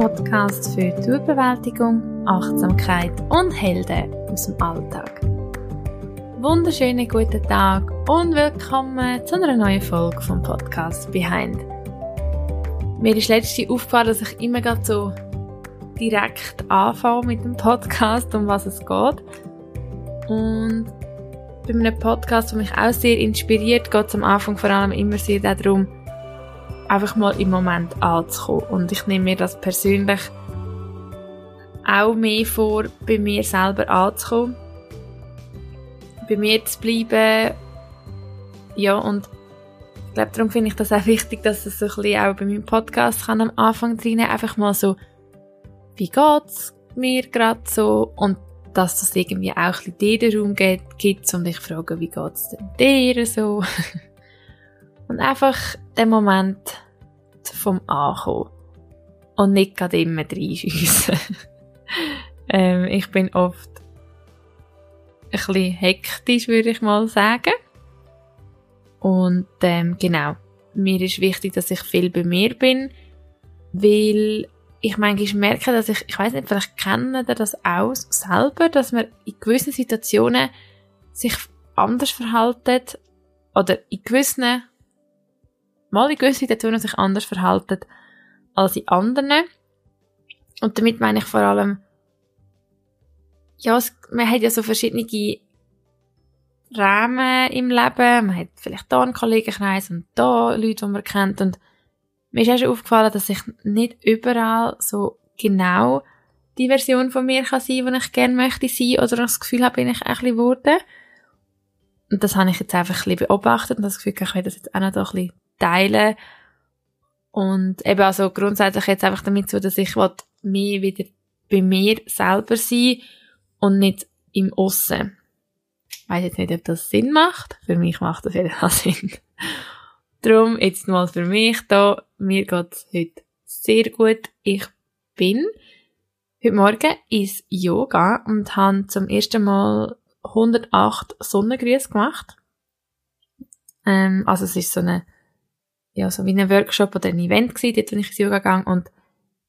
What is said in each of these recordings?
Podcast für Tourbewältigung, Achtsamkeit und Helden aus dem Alltag. Wunderschönen guten Tag und willkommen zu einer neuen Folge vom Podcast Behind. Mir ist letztens aufgefallen, dass ich immer gerade so direkt anfange mit dem Podcast, um was es geht. Und bei einem Podcast, der mich auch sehr inspiriert, geht es am Anfang vor allem immer sehr darum, einfach mal im Moment anzukommen. Und ich nehme mir das persönlich auch mehr vor, bei mir selber anzukommen. Bei mir zu bleiben. Ja, und ich glaube, darum finde ich das auch wichtig, dass es so ein bisschen auch bei meinem Podcast kann am Anfang drin einfach mal so, wie geht's mir gerade so und dass das irgendwie auch ein bisschen dir den Raum gibt, gibt und ich frage, wie geht's denn dir so? und einfach den Moment vom Ankommen und nicht gerade immer reinschiessen. ähm, ich bin oft ein bisschen hektisch, würde ich mal sagen. Und ähm, genau, mir ist wichtig, dass ich viel bei mir bin, weil ich manchmal merke, dass ich, ich weiß nicht, vielleicht kennen ihr das auch selber, dass man in gewissen Situationen sich anders verhaltet oder in gewissen, mal in gewissen Situationen sich anders verhaltet als in anderen. Und damit meine ich vor allem, ja, es, man hat ja so verschiedene Rahmen im Leben. Man hat vielleicht da einen Kollegenkreis und da Leute, die man kennt. Und mir ist auch schon aufgefallen, dass ich nicht überall so genau die Version von mir kann sein, die ich gerne möchte sein oder das Gefühl habe, bin ich ein bisschen geworden. Und das habe ich jetzt einfach ein bisschen beobachtet und das Gefühl, ich will das jetzt auch noch ein bisschen teilen. Und eben also grundsätzlich jetzt einfach damit so, dass ich mehr wieder bei mir selber sein und nicht im Aussen. Ich weiss jetzt nicht, ob das Sinn macht. Für mich macht das jeden Fall Sinn. Darum jetzt mal für mich da. Mir geht's heute sehr gut. Ich bin heute Morgen ins Yoga und habe zum ersten Mal 108 Sonnengrüße gemacht. Ähm, also es ist so eine, ja, so wie ein Workshop oder ein Event gewesen, dort, wo ich ins Yoga gegangen und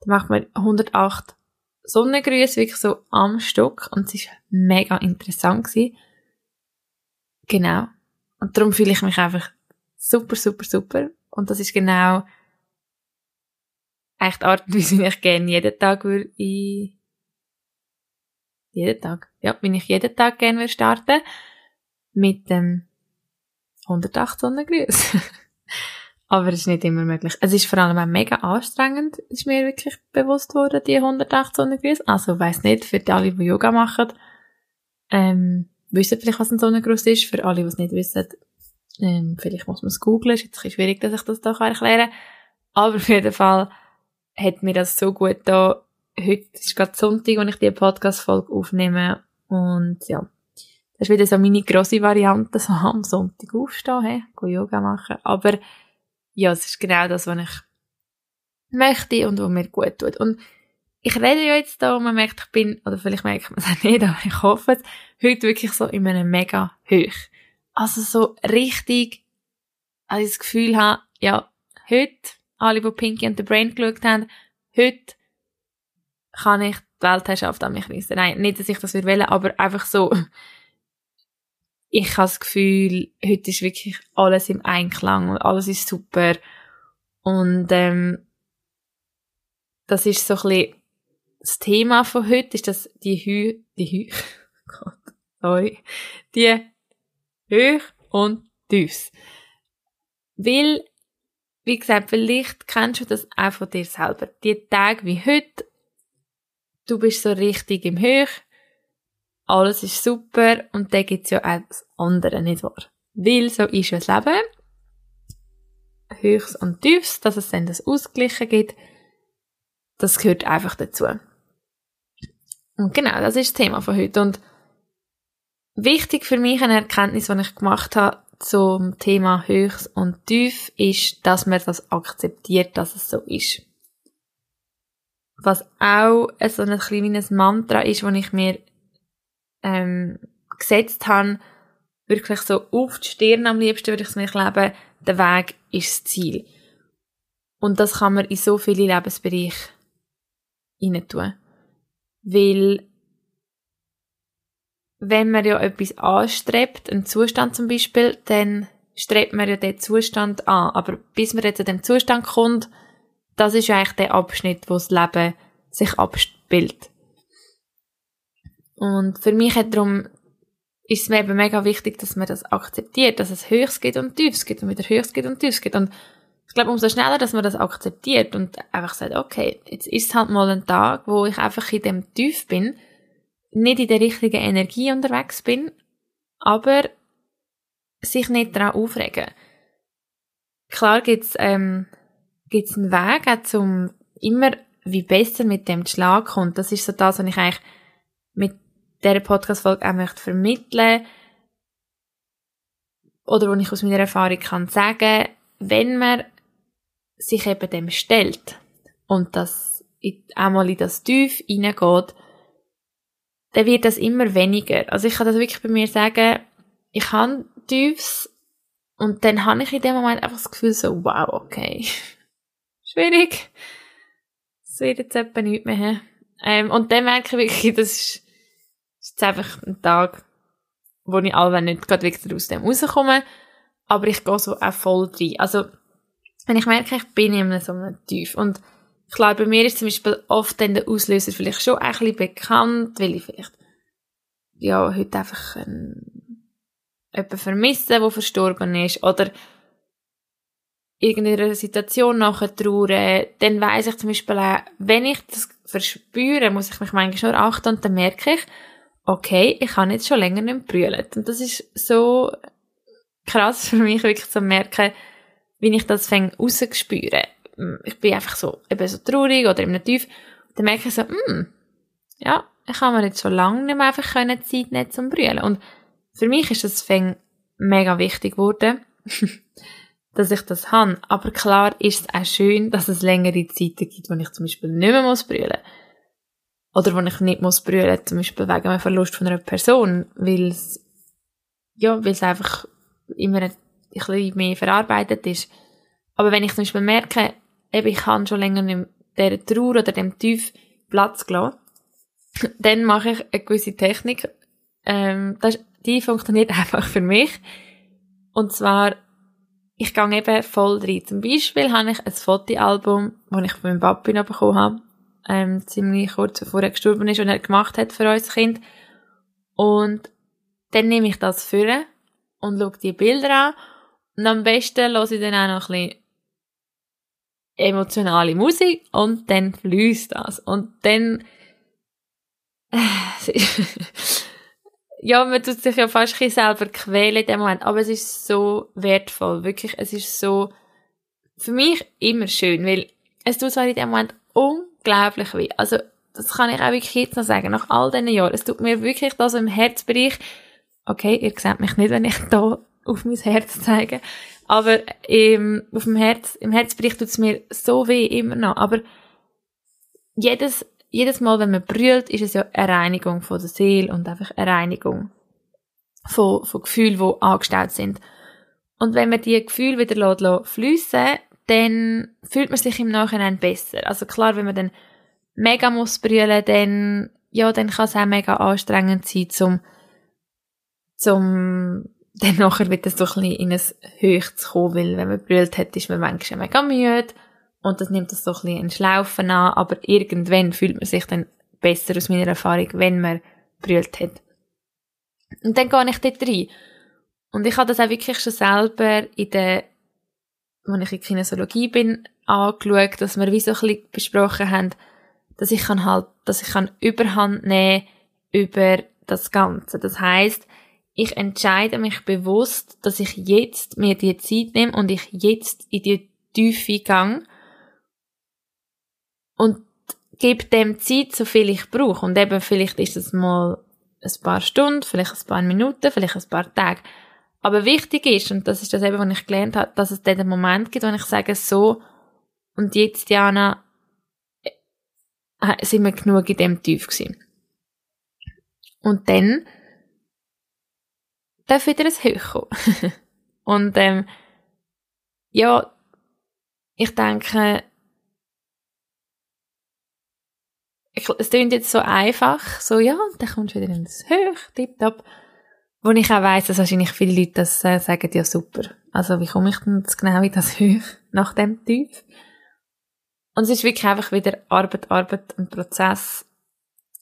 da macht man 108 Sonnengrüße wirklich so am Stock und es ist mega interessant gewesen. Genau. Und darum fühle ich mich einfach super, super, super. Und das ist genau echt die Art und Weise, wie ich gerne jeden Tag würde ich jeden Tag, ja, wenn ich jeden Tag gerne würde starten mit dem 108 Sonnengrüße. Aber es ist nicht immer möglich. Es ist vor allem auch mega anstrengend, ist mir wirklich bewusst worden, die 108 Sonnengrüße. Also, weiss nicht, für die alle, die Yoga machen, ähm, wissen vielleicht, was ein Sonnengruß ist. Für alle, die es nicht wissen, ähm, vielleicht muss man es googlen, ist jetzt ein bisschen schwierig, dass ich das da erklären kann. Aber auf jeden Fall hat mir das so gut da. Heute ist gerade Sonntag, wo ich die Podcast-Folge aufnehme. Und ja, das ist wieder so meine grosse Variante, so am Sonntag aufstehen, hey, Yoga machen. Aber ja, es ist genau das, was ich möchte und was mir gut tut. Und ich rede ja jetzt da und man merkt, ich bin, oder vielleicht merkt man es auch nicht, aber ich hoffe es, heute wirklich so in einem mega hoch. Also so richtig, als ich das Gefühl habe, ja, heute, alle, die Pinky und the Brain geschaut haben, heute kann ich die Weltherrschaft an mich reissen. Nein, nicht, dass ich das will, aber einfach so, ich habe das Gefühl, heute ist wirklich alles im Einklang und alles ist super. Und ähm, das ist so ein bisschen das Thema von heute, ist das die Hü, die Hü, Gott, sorry, die Höch und Tiefs. Weil, wie gesagt, vielleicht kennst du das auch von dir selber. Die Tage wie heute, du bist so richtig im Höch, alles ist super und dann gibt's ja auch das andere, nicht wahr? Weil so ist ja das Leben. Höchst und Tiefs, dass es dann das Ausgleichen gibt, das gehört einfach dazu. Und genau, das ist das Thema von heute. Und wichtig für mich eine Erkenntnis, die ich gemacht habe zum Thema Höchst und Tief, ist, dass man das akzeptiert, dass es so ist. Was auch so ein kleines Mantra ist, das ich mir ähm, gesetzt habe, wirklich so auf die Stirn am liebsten würde ich es mir leben, der Weg ist das Ziel. Und das kann man in so viele Lebensbereiche rein tun. Weil, wenn man ja etwas anstrebt, einen Zustand zum Beispiel, dann strebt man ja den Zustand an. Aber bis man jetzt zu dem Zustand kommt, das ist ja eigentlich der Abschnitt, wo das Leben sich abspielt. Und für mich hat darum, ist es mir eben mega wichtig, dass man das akzeptiert, dass es Höchst geht und Tiefs geht und wieder Höchst geht und Tiefs geht. Und ich glaube, umso schneller, dass man das akzeptiert und einfach sagt, okay, jetzt ist halt mal ein Tag, wo ich einfach in dem Tief bin, nicht in der richtigen Energie unterwegs bin, aber sich nicht daran aufregen. Klar gibt's ähm, gibt's einen Weg, auch zum immer wie besser mit dem Schlag kommt. Das ist so das, was ich eigentlich mit dieser Podcast-Folge auch möchte vermitteln oder wo ich aus meiner Erfahrung kann sagen, wenn man sich eben dem stellt und das einmal in das Tief hineingeht, dann wird das immer weniger. Also ich kann das wirklich bei mir sagen, ich habe Tiefs und dann habe ich in dem Moment einfach das Gefühl so, wow, okay, schwierig. Es wird jetzt etwa nichts mehr. Ähm, und dann merke ich wirklich, das ist, ist jetzt einfach ein Tag, wo ich alle nicht gerade wieder aus dem rauskomme, aber ich gehe so auch voll rein. Also, wenn ich merke, ich bin in so einem Tief und klar, bei mir ist zum Beispiel oft dann der Auslöser vielleicht schon ein bisschen bekannt, weil ich vielleicht ja, heute einfach ähm, jemanden vermisse, der verstorben ist oder irgendeiner Situation nachher trauern, dann weiss ich zum Beispiel auch, wenn ich das verspüre, muss ich mich manchmal nur achten und dann merke ich, okay, ich habe jetzt schon länger nicht brüllen. Und das ist so krass für mich, wirklich zu merken, wie ich das fängt rauszuspüren. Ich bin einfach so, eben so traurig oder im Tief. Dann merke ich so, hm, ja, ich habe mir jetzt schon lange nicht mehr einfach können Zeit nehmen zum Brüllen. Und für mich ist das fängt mega wichtig geworden. dass ich das habe. Aber klar ist es auch schön, dass es längere Zeiten gibt, wo ich zum Beispiel nicht mehr muss brüllen Oder wo ich nicht muss brüllen, zum Beispiel wegen einem Verlust von einer Person, weil es, ja, weil einfach immer ein bisschen mehr verarbeitet ist. Aber wenn ich zum Beispiel merke, eben, ich habe schon länger nicht dieser Trauer oder dem Tief Platz gelassen, dann mache ich eine gewisse Technik, ähm, das, die funktioniert einfach für mich. Und zwar ich gehe eben voll rein. Zum Beispiel habe ich ein Fotoalbum, das ich von meinem Papi noch bekommen habe, ähm, ziemlich kurz bevor er gestorben ist und er gemacht hat für uns Kind. Und dann nehme ich das vor und schaue die Bilder an und am besten höre ich dann auch noch ein bisschen emotionale Musik und dann fließt das. Und dann äh, ja, man tut sich ja fast ein selber quälen in dem Moment, aber es ist so wertvoll, wirklich, es ist so, für mich immer schön, weil es tut zwar in dem Moment unglaublich weh, also das kann ich auch wirklich jetzt noch sagen, nach all diesen Jahren, es tut mir wirklich da so im Herzbereich, okay, ihr seht mich nicht, wenn ich da auf mein Herz zeige, aber im, auf dem Herz, im Herzbereich tut es mir so weh immer noch, aber jedes jedes Mal, wenn man brüllt, ist es ja eine Reinigung von der Seele und einfach eine Reinigung von, von Gefühlen, die angestellt sind. Und wenn man die Gefühle wieder lässt, fliessen dann fühlt man sich im Nachhinein besser. Also klar, wenn man dann mega muss brüllen, dann, ja, dann kann es auch mega anstrengend sein, zum, zum, dann nachher wieder so ein bisschen in ein Höch zu kommen, weil wenn man brüllt hat, ist man manchmal mega müde und das nimmt das so ein bisschen ein Schlaufen an, aber irgendwann fühlt man sich dann besser aus meiner Erfahrung, wenn man brüllt hat. Und dann gehe ich dort rein. Und ich habe das auch wirklich schon selber in der, als ich in Kinesiologie bin, angeschaut, dass wir wie so ein bisschen besprochen haben, dass ich kann halt, dass ich kann Überhand nehmen über das Ganze. Das heißt, ich entscheide mich bewusst, dass ich jetzt mir die Zeit nehme und ich jetzt in die Tiefe gehe und gebe dem Zeit, so viel ich brauche. Und eben, vielleicht ist es mal ein paar Stunden, vielleicht ein paar Minuten, vielleicht ein paar Tage. Aber wichtig ist, und das ist das eben, was ich gelernt habe, dass es den Moment gibt, wo ich sage, so, und jetzt, Jana, äh, sind wir genug in dem Tief gewesen. Und dann darf wieder ein Höch kommen. und, ähm, ja, ich denke, ich, es klingt jetzt so einfach, so, ja, und dann kommst du wieder ins Höch, tipptopp. Wo ich auch weiss, dass wahrscheinlich viele Leute das äh, sagen, ja super. Also, wie komme ich denn jetzt genau in das Höch nach dem Tief? Und es ist wirklich einfach wieder Arbeit, Arbeit und Prozess.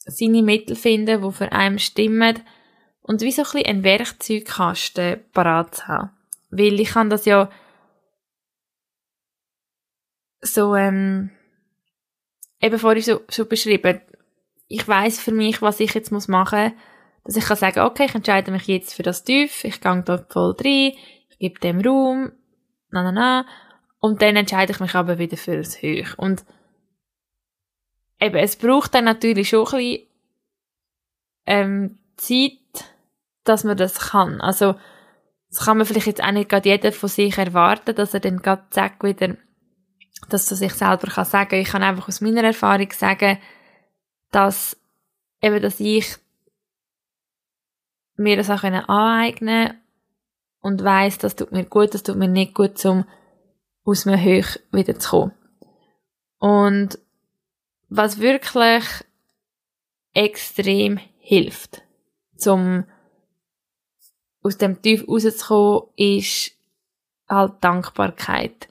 Seine Mittel finden, die für einen stimmen. Und wie so ein bisschen ein Werkzeugkasten parat zu haben. Weil ich kann das ja so, ähm, eben vorhin so, so beschrieben. Ich weiß für mich, was ich jetzt machen muss, dass ich kann sagen, okay, ich entscheide mich jetzt für das Tief, ich gehe dort voll rein, ich gebe dem Raum, na, na, na, und dann entscheide ich mich aber wieder für das Höch. Und eben, es braucht dann natürlich schon ein bisschen, ähm, Zeit, dass man das kann. Also, das kann man vielleicht jetzt auch nicht gerade jeder von sich erwarten, dass er dann gerade sagt wieder, dass er sich selber kann sagen. Ich kann einfach aus meiner Erfahrung sagen, dass eben, dass ich mir das auch aneignen und weiß, das tut mir gut, das tut mir nicht gut, um aus dem Höch wieder zu kommen. Und was wirklich extrem hilft, zum aus dem Tief rauszukommen, ist halt Dankbarkeit.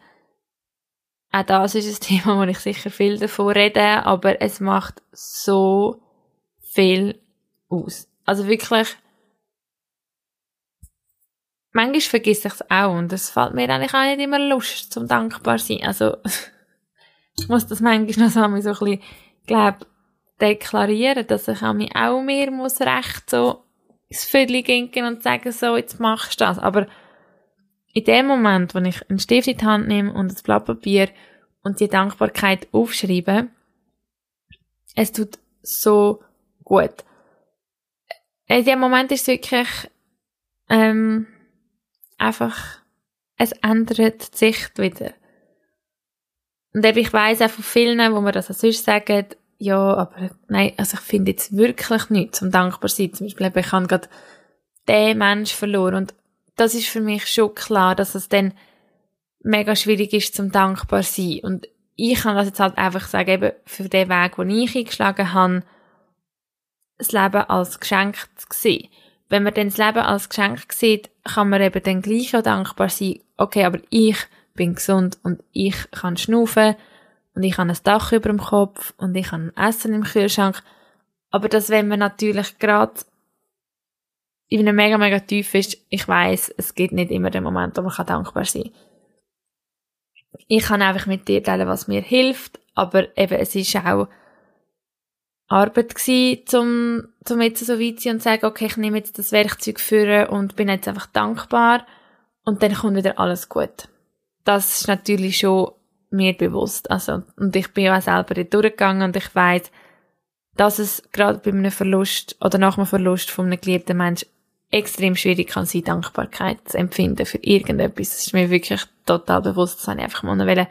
Auch das ist ein Thema, wo ich sicher viel davon rede, aber es macht so viel aus. Also wirklich, manchmal vergesse ich es auch und es fällt mir eigentlich auch nicht immer Lust zum dankbar sein. Also, ich muss das manchmal noch so ein bisschen, glaube deklarieren, dass ich auch mir muss recht so ins Viertel gehen und sagen, so, jetzt machst du das. Aber in dem Moment, wo ich einen Stift in die Hand nehme und ein Blatt Papier und die Dankbarkeit aufschreibe, es tut so gut. In dem Moment ist es wirklich ähm, einfach, es ändert die Sicht wieder. Und eben, ich weiss auch von vielen, wo mir das auch sonst sagen, ja, aber nein, also ich finde jetzt wirklich nichts zum dankbar sein. Zum Beispiel, ich habe gerade den Mensch verloren und das ist für mich schon klar, dass es dann mega schwierig ist zum dankbar sein. Und ich kann das jetzt halt einfach sagen, eben für den Weg, den ich eingeschlagen habe, das Leben als Geschenk zu sehen. Wenn man dann das Leben als Geschenk sieht, kann man eben dann gleich auch dankbar sein, okay, aber ich bin gesund und ich kann schnaufen und ich habe ein Dach über dem Kopf und ich habe Essen im Kühlschrank. Aber das, wenn man natürlich gerade in einem mega, mega tief ist, ich weiß, es gibt nicht immer den Moment, wo man dankbar sein kann. Ich kann einfach mit dir teilen, was mir hilft, aber eben, es ist auch Arbeit gewesen, um, um jetzt so weit zu sein und zu sagen, okay, ich nehme jetzt das Werkzeug für und bin jetzt einfach dankbar und dann kommt wieder alles gut. Das ist natürlich schon mir bewusst. Also, und ich bin ja auch selber dort durchgegangen und ich weiß, dass es gerade bei einem Verlust oder nach einem Verlust von einem geliebten Mensch extrem schwierig kann sein, Dankbarkeit zu empfinden für irgendetwas. Das ist mir wirklich total bewusst. Das habe ich einfach mal noch,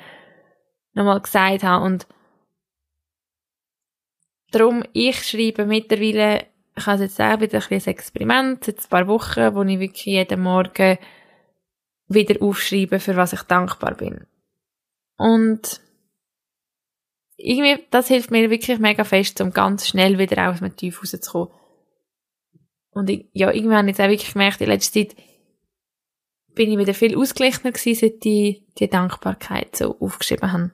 noch gesagt haben. Und darum, ich schreibe mittlerweile, ich habe jetzt auch wieder ein, ein Experiment, seit ein paar Wochen, wo ich wirklich jeden Morgen wieder aufschreibe, für was ich dankbar bin. Und irgendwie, das hilft mir wirklich mega fest, um ganz schnell wieder aus dem Tief rauszukommen. Und ich, ja, irgendwann habe ich jetzt auch wirklich gemerkt, in letzter Zeit bin ich wieder viel ausgeglichener gewesen, seit ich die Dankbarkeit so aufgeschrieben habe.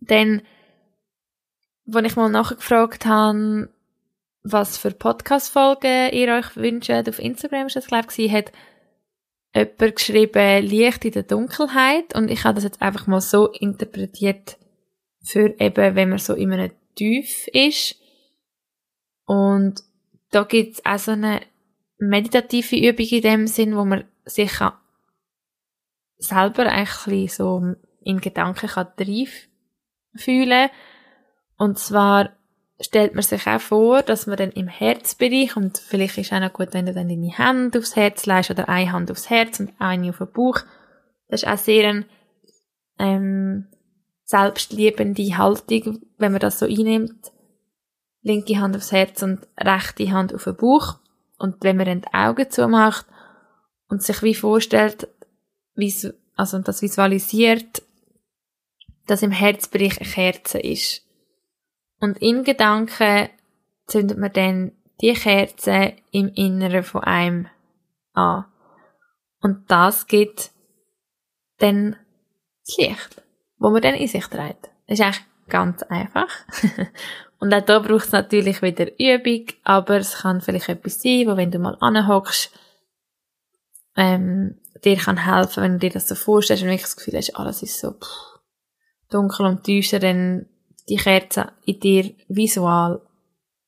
Dann, als ich mal nachgefragt habe, was für Podcast-Folgen ihr euch wünscht, auf Instagram ist das, glaube ich, hat jemand geschrieben, Licht in der Dunkelheit. Und ich habe das jetzt einfach mal so interpretiert, für eben, wenn man so in einem Tief ist. Und da gibt es auch so eine meditative Übung in dem Sinn, wo man sich selber eigentlich so in Gedanken kann fühlen Und zwar stellt man sich auch vor, dass man dann im Herzbereich, und vielleicht ist auch noch gut, wenn du dann deine Hände aufs Herz legst oder eine Hand aufs Herz und eine auf den Bauch. Das ist auch sehr eine ähm, selbstliebende Haltung, wenn man das so einnimmt. Linke Hand aufs Herz und rechte Hand auf den Bauch. Und wenn man dann die Augen zumacht und sich wie vorstellt, also das visualisiert, dass im Herzbereich eine Kerze ist Und in Gedanken zündet man dann die Kerze im Inneren von einem an. Und das gibt dann das Licht, wo man dann in sich trägt. Das ist eigentlich ganz einfach. Und auch da braucht es natürlich wieder Übung, aber es kann vielleicht etwas sein, wo wenn du mal anhockst, ähm, dir kann helfen, wenn du dir das so vorstellst und wirklich das Gefühl hast, alles ist so pff, dunkel und düster, dann die Kerze in dir visual,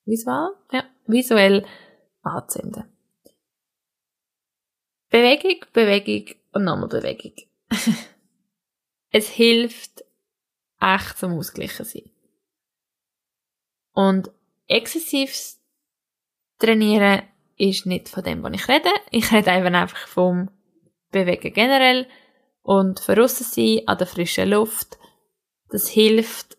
visual? Ja, visuell anzünden. Bewegung, Bewegung und nochmal Bewegung. es hilft echt zum Ausgleichen sein. Und exzessives Trainieren ist nicht von dem, was ich rede. Ich rede einfach vom Bewegen generell und verrissen sein an der frischen Luft. Das hilft.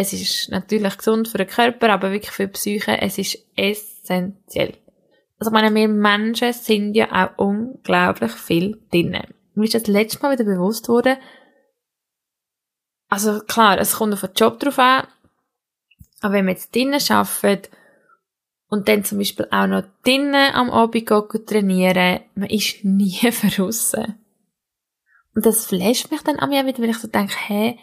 Es ist natürlich gesund für den Körper, aber wirklich für die Psyche. Es ist essentiell. Also, ich meine, wir Menschen sind ja auch unglaublich viel drinnen. Mir ist das letzte Mal wieder bewusst worden, also klar, es kommt auf den Job drauf an, aber wenn wir jetzt drinnen arbeiten und dann zum Beispiel auch noch drinnen am Abend trainieren, man ist nie verrissen. Und das flasht mich dann an mir wieder, weil ich so denke, hä,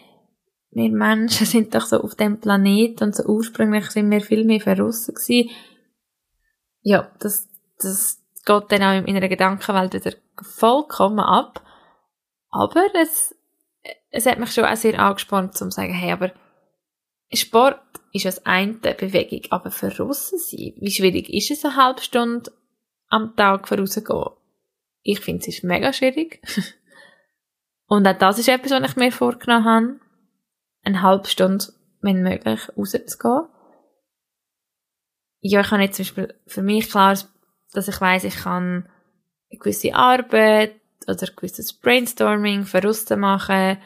wir Menschen sind doch so auf dem Planet und so ursprünglich sind wir viel mehr verrissen gewesen. Ja, das, das geht dann auch in einer Gedankenwelt wieder vollkommen ab. Aber es, es hat mich schon auch sehr angespornt, um zu sagen, hey, aber Sport ist das eine Bewegung, aber für Russen sein, wie schwierig ist es, eine halbe Stunde am Tag vorauszugehen? Ich finde, es ist mega schwierig. Und auch das ist etwas, was ich mir vorgenommen habe, eine halbe Stunde, wenn möglich, rauszugehen. Ja, ich habe jetzt zum Beispiel für mich klar, dass ich weiß, ich kann eine gewisse Arbeit oder ein gewisses Brainstorming für machen,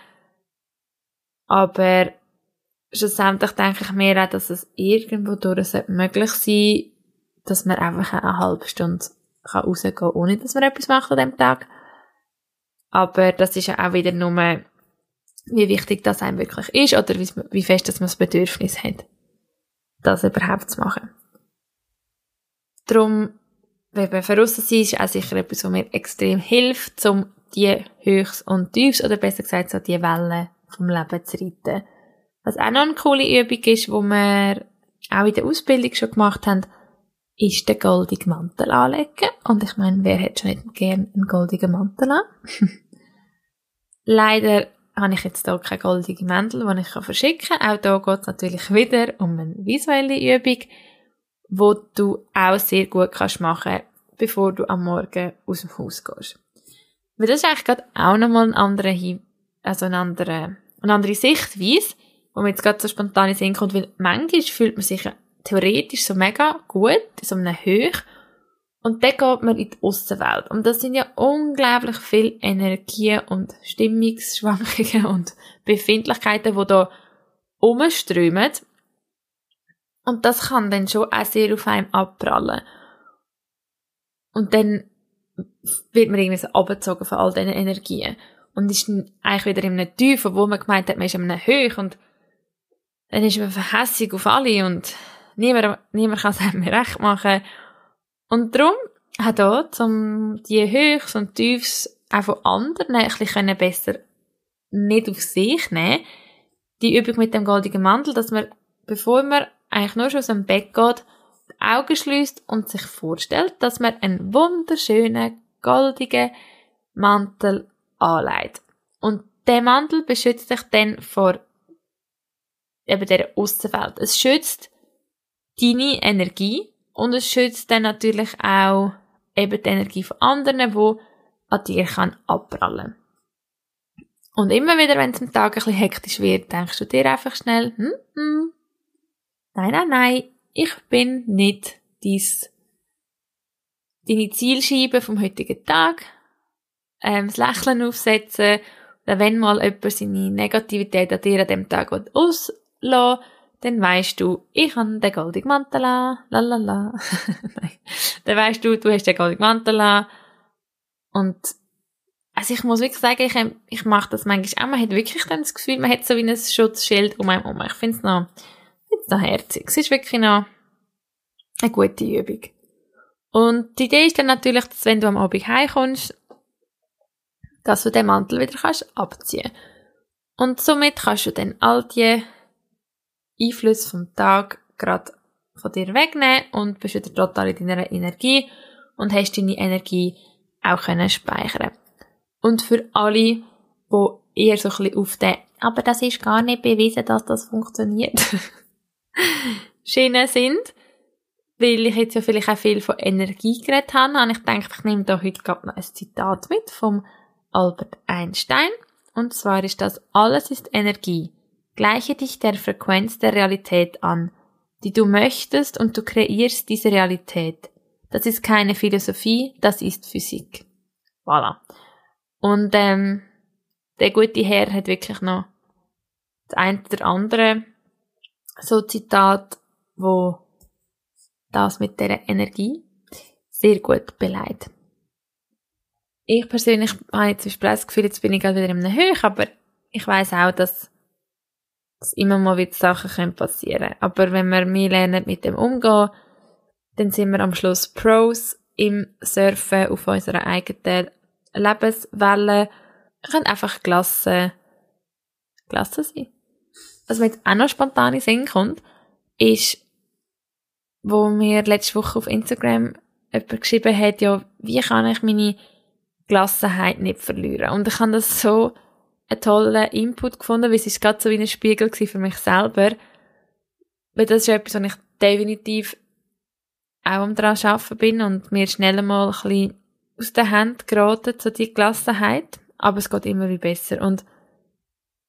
aber schlussendlich denke ich mir auch, dass es irgendwo durch möglich sein dass man einfach eine halbe Stunde rausgehen kann, ohne dass man etwas macht an dem Tag. Aber das ist ja auch wieder nur, wie wichtig das einem wirklich ist oder wie, wie fest dass man das Bedürfnis hat, das überhaupt zu machen. Darum, wenn man verrissen sein, ist auch sicher etwas, was mir extrem hilft, um die Höchst und Tiefs, oder besser gesagt, so die Wellen vom Leben zu reiten. Was auch noch eine coole Übung ist, wo wir auch in der Ausbildung schon gemacht haben, ist den goldigen Mantel anlegen. Und ich meine, wer hätte schon nicht gern einen goldigen Mantel an? Leider habe ich jetzt hier keinen goldigen Mantel, den ich verschicken kann. Auch hier geht es natürlich wieder um eine visuelle Übung, wo du auch sehr gut kannst machen bevor du am Morgen aus dem Haus gehst. Weil das ist eigentlich gerade auch nochmal ein anderer, also eine andere, eine andere Sichtweise, wo mir jetzt gerade so spontan in Sinn kommt, weil manchmal fühlt man sich theoretisch so mega gut, in so einer Höhe, und dann geht man in die Aussenwelt. Und das sind ja unglaublich viel Energien und Stimmungsschwankungen und Befindlichkeiten, die da umströmen. Und das kann dann schon auch sehr auf einem abprallen. Und dann wird man irgendwie so abgezogen von all diesen Energien. Und ist dann eigentlich wieder in einem Tief, wo man gemeint hat, man ist in einem Höch und dann ist man verhässig auf alle und niemand, niemand kann es einem recht machen. Und darum hat auch, um die Höchst und Tiefs auch von anderen ein bisschen besser nicht auf sich nehmen, die Übung mit dem goldigen Mantel, dass man, bevor man eigentlich nur schon aus dem Bett geht, die Augen schließt und sich vorstellt, dass man einen wunderschönen goldigen Mantel anlegt. Und der Mantel beschützt sich dann vor eben der Aussenwelt. Es schützt deine Energie und es schützt dann natürlich auch eben die Energie von anderen, die an dir kann abprallen. Und immer wieder, wenn es am Tag ein bisschen hektisch wird, denkst du dir einfach schnell, hm, hm, nein, nein, nein, ich bin nicht dies, deine Zielscheibe vom heutigen Tag, ähm, das Lächeln aufsetzen, wenn mal jemand seine Negativität an dir an dem Tag auslassen dann weißt du, ich habe den goldigen Mantel an, lalala. dann weißt du, du hast den goldigen Mantel an. Und, also ich muss wirklich sagen, ich, ich mache das manchmal auch. Man hat wirklich dann das Gefühl, man hat so wie ein Schutzschild um einen herum. Ich finde es noch, jetzt noch herzig. Es ist wirklich noch eine gute Übung. Und die Idee ist dann natürlich, dass wenn du am Abend heimkommst, dass du den Mantel wieder kannst abziehen Und somit kannst du dann all die Einflüsse vom Tag gerade von dir wegnehmen und bist wieder total in deiner Energie und hast deine Energie auch können speichern. Und für alle, wo eher so ein bisschen auf den, aber das ist gar nicht bewiesen, dass das funktioniert, Schienen sind, weil ich jetzt ja vielleicht auch viel von Energie geredet habe, habe ich gedacht, ich nehme da heute gerade noch ein Zitat mit vom Albert Einstein. Und zwar ist das, alles ist Energie. Gleiche dich der Frequenz der Realität an, die du möchtest und du kreierst diese Realität. Das ist keine Philosophie, das ist Physik. Voilà. Und ähm, der gute Herr hat wirklich noch das eine oder andere so Zitat, wo das mit der Energie sehr gut beleidigt. Ich persönlich habe jetzt das Gefühl, jetzt bin ich gerade wieder in einem Höch, aber ich weiß auch, dass, dass immer mal wieder Sachen passieren können. Aber wenn wir mehr lernen mit dem umgehen, dann sind wir am Schluss Pros im Surfen auf unserer eigenen Lebenswelle. Wir können einfach gelassen, gelassen sein. Was mir jetzt auch noch spontan in Sinn kommt, ist, wo mir letzte Woche auf Instagram jemand geschrieben hat, ja, wie kann ich meine Gelassenheit nicht verlieren? Und ich habe das so einen tollen Input gefunden, weil es ist gerade so wie ein Spiegel für mich selber. Weil das ist etwas, was ich definitiv auch am dran arbeiten bin und mir schnell mal ein bisschen aus der Hand geraten, so die Gelassenheit. Aber es geht immer wie besser. Und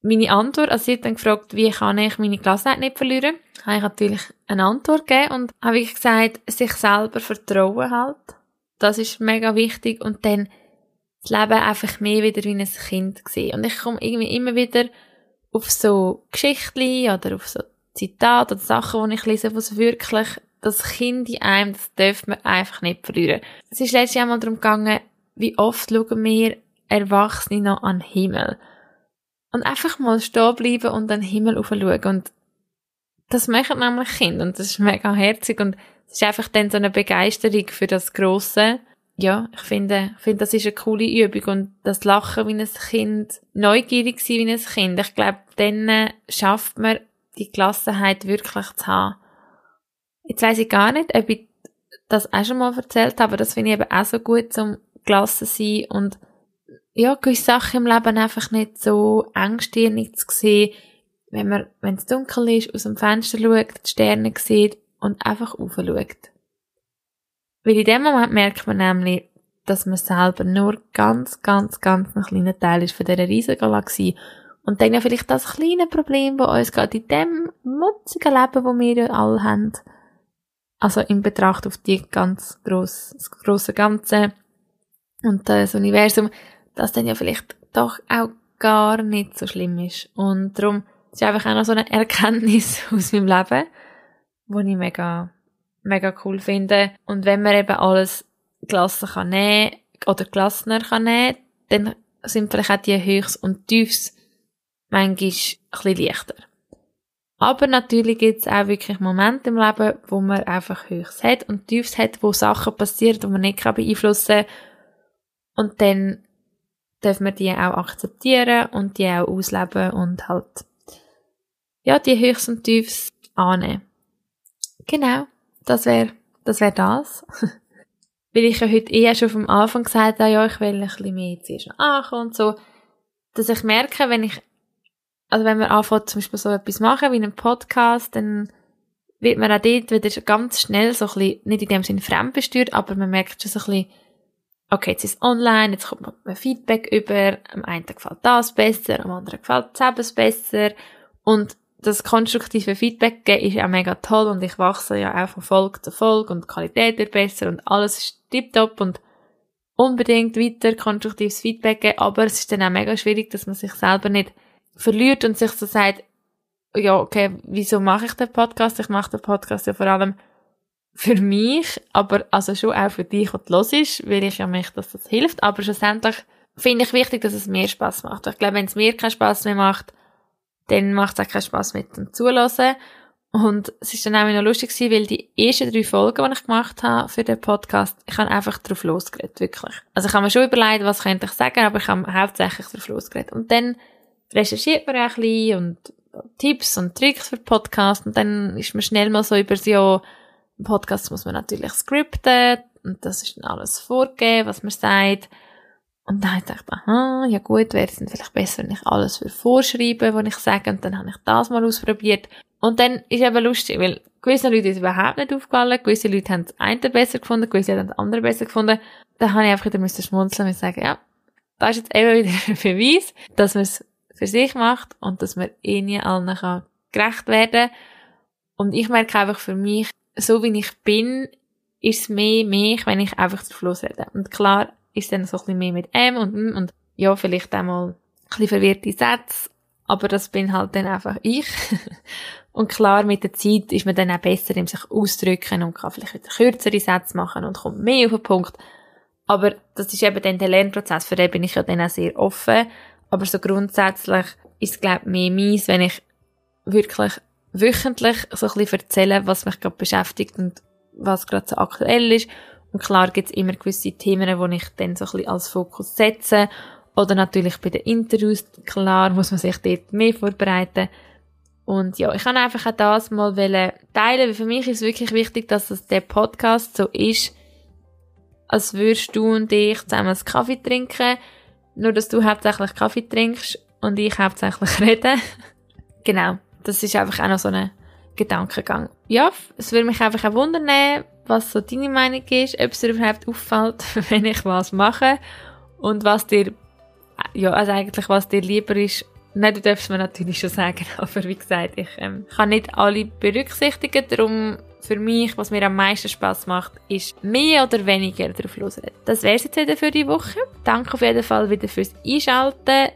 meine Antwort, also sie dann gefragt, wie kann ich meine Gelassenheit nicht verlieren, habe ich natürlich eine Antwort gegeben und habe ich gesagt, sich selber vertrauen halt. Das ist mega wichtig und dann das Leben einfach mehr wieder wie ein Kind sehen. Und ich komme irgendwie immer wieder auf so Geschichten oder auf so Zitate oder Sachen, die ich lese, wo es wirklich das Kind in einem, das dürfen wir einfach nicht verlieren. Es ist letztes Jahr mal darum gegangen, wie oft schauen wir Erwachsene noch an den Himmel. Und einfach mal stehen bleiben und den Himmel aufschauen. Und das machen nämlich Kinder. Und das ist mega herzig. Und es ist einfach dann so eine Begeisterung für das Grosse. Ja, ich finde, ich finde, das ist eine coole Übung. Und das Lachen wie ein Kind, neugierig sein wie ein Kind. Ich glaube, dann schafft man die Gelassenheit wirklich zu haben. Jetzt weiss ich gar nicht, ob ich das auch schon mal erzählt habe, aber das finde ich eben auch so gut zum gelassen sein und ja, gewisse Sachen im Leben einfach nicht so engstirnig zu sehen, wenn man, wenn es dunkel ist, aus dem Fenster schaut, die Sterne sieht und einfach aufschaut. Weil in dem Moment merkt man nämlich, dass man selber nur ganz, ganz, ganz ein kleiner Teil ist von dieser riesigen Galaxie und dann ja vielleicht das kleine Problem, das uns gerade in dem mutzigen Leben, das wir ja alle haben, also in Betracht auf die ganz gross, das grosse Ganze und das Universum, dass dann ja vielleicht doch auch gar nicht so schlimm ist. Und darum ist es einfach auch noch so eine Erkenntnis aus meinem Leben, wo ich mega, mega cool finde. Und wenn man eben alles gelassen kann nehmen, oder gelassener kann nehmen, dann sind vielleicht auch die Höchst und Tiefs manchmal ein bisschen leichter. Aber natürlich gibt es auch wirklich Momente im Leben, wo man einfach Höchst hat und Tiefs hat, wo Sachen passieren, die man nicht beeinflussen kann. Und dann dürfen wir die auch akzeptieren und die auch ausleben und halt, ja, die Höchst und Tiefs annehmen. Genau, das wäre das. Wär das. Weil ich ja heute eher schon vom Anfang gesagt habe, ja, ich will ein bisschen mehr zuerst ankommen und so, dass ich merke, wenn ich also wenn man anfängt, zum Beispiel so etwas machen, wie einen Podcast, dann wird man auch dort wieder ganz schnell so ein bisschen, nicht in dem Sinne fremdbesteuert, aber man merkt schon so ein bisschen, okay, jetzt ist es online, jetzt kommt man Feedback über, am einen gefällt das besser, am anderen gefällt das besser und das konstruktive Feedback geben ist auch mega toll und ich wachse ja auch von Folge zu Folge und die Qualität wird besser und alles ist tiptop und unbedingt weiter konstruktives Feedback geben, aber es ist dann auch mega schwierig, dass man sich selber nicht verliert und sich so sagt, ja, okay, wieso mache ich den Podcast? Ich mache den Podcast ja vor allem für mich, aber also schon auch für dich, was los ist, weil ich ja möchte, dass das hilft. Aber schlussendlich finde ich wichtig, dass es mir Spaß macht. Ich glaube, wenn es mir keinen Spaß mehr macht, dann macht es auch keinen Spaß mit dem Zulassen. Und es ist dann auch noch lustig gewesen, weil die ersten drei Folgen, die ich gemacht habe für den Podcast, ich habe einfach drauf losgeredet, wirklich. Also ich habe mir schon überlegt, was könnte ich sagen, aber ich habe hauptsächlich drauf losgeredet. Und dann recherchiert man auch ein bisschen und Tipps und Tricks für Podcast und dann ist man schnell mal so über das Jahr, im Podcast muss man natürlich skripten und das ist dann alles vorgegeben, was man sagt. Und dann habe ich gedacht, aha, ja gut, wäre es vielleicht besser, wenn ich alles für vorschreibe, was ich sage. Und dann habe ich das mal ausprobiert. Und dann ist eben lustig, weil gewisse Leute ist überhaupt nicht aufgefallen, gewisse Leute haben das eine besser gefunden, gewisse haben das andere besser gefunden. Dann habe ich einfach wieder müssen schmunzeln und sagen, ja, das ist jetzt eben wieder ein Beweis, dass man es für sich macht und dass man ihnen allen kann gerecht werden Und ich merke einfach für mich, so wie ich bin, ist es mehr mich, wenn ich einfach drauf losrede. Und klar ist dann so ein bisschen mehr mit M und M und ja, vielleicht einmal ein bisschen verwirrte Sätze, aber das bin halt dann einfach ich. Und klar, mit der Zeit ist man dann auch besser im sich ausdrücken und kann vielleicht wieder kürzere Sätze machen und kommt mehr auf den Punkt. Aber das ist eben dann der Lernprozess, für den bin ich ja dann auch sehr offen. Aber so grundsätzlich ist es, glaube ich, mehr meins, wenn ich wirklich wöchentlich so ein bisschen erzähle, was mich gerade beschäftigt und was gerade so aktuell ist. Und klar gibt es immer gewisse Themen, wo ich dann so ein bisschen als Fokus setze. Oder natürlich bei den Interviews, klar muss man sich dort mehr vorbereiten. Und ja, ich kann einfach auch das mal teilen, weil für mich ist es wirklich wichtig, dass es der Podcast so ist, als würdest du und ich zusammen einen Kaffee trinken, nur dass du hauptsächlich Kaffee trinkst und ich hauptsächlich rede. genau, das ist einfach auch noch so ein Gedankengang. Ja, es würde mich einfach auch wundern, was so deine Meinung ist, ob es dir überhaupt auffällt, wenn ich was mache und was dir, ja, also eigentlich was dir lieber ist Nein, du darfst mir natürlich schon sagen, aber wie gesagt, ich ähm, kann nicht alle berücksichtigen, darum für mich, was mir am meisten Spaß macht, ist mehr oder weniger darauf losreden. Das wäre es jetzt wieder für die Woche. Danke auf jeden Fall wieder fürs Einschalten.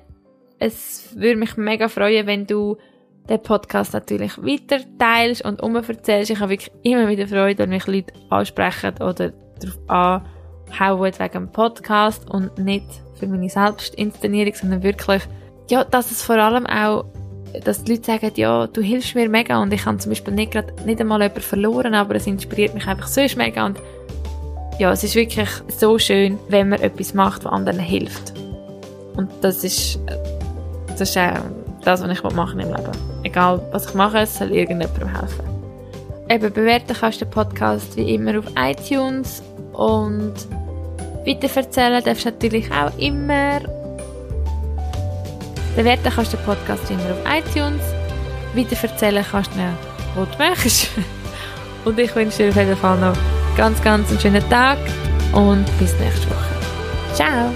Es würde mich mega freuen, wenn du den Podcast natürlich weiter teilst und umverzählst. Ich habe wirklich immer wieder Freude, wenn mich Leute ansprechen oder darauf anhauen wegen dem Podcast und nicht für meine Selbstinszenierung, sondern wirklich ja, dass es vor allem auch, dass die Leute sagen, ja, du hilfst mir mega und ich habe zum Beispiel nicht, grad, nicht einmal jemanden verloren, aber es inspiriert mich einfach so mega und ja, es ist wirklich so schön, wenn man etwas macht, was anderen hilft. Und das ist, das ist auch das, was ich machen im Leben. Egal, was ich mache, es soll irgendjemandem helfen. Eben, bewerten kannst du den Podcast wie immer auf iTunes und weiterverzählen darfst du natürlich auch immer Bewerten kannst du den Podcast immer auf iTunes. Weiterverzählen kannst du wo du möchtest. Und ich wünsche dir auf jeden Fall noch ganz, ganz einen schönen Tag und bis nächste Woche. Ciao!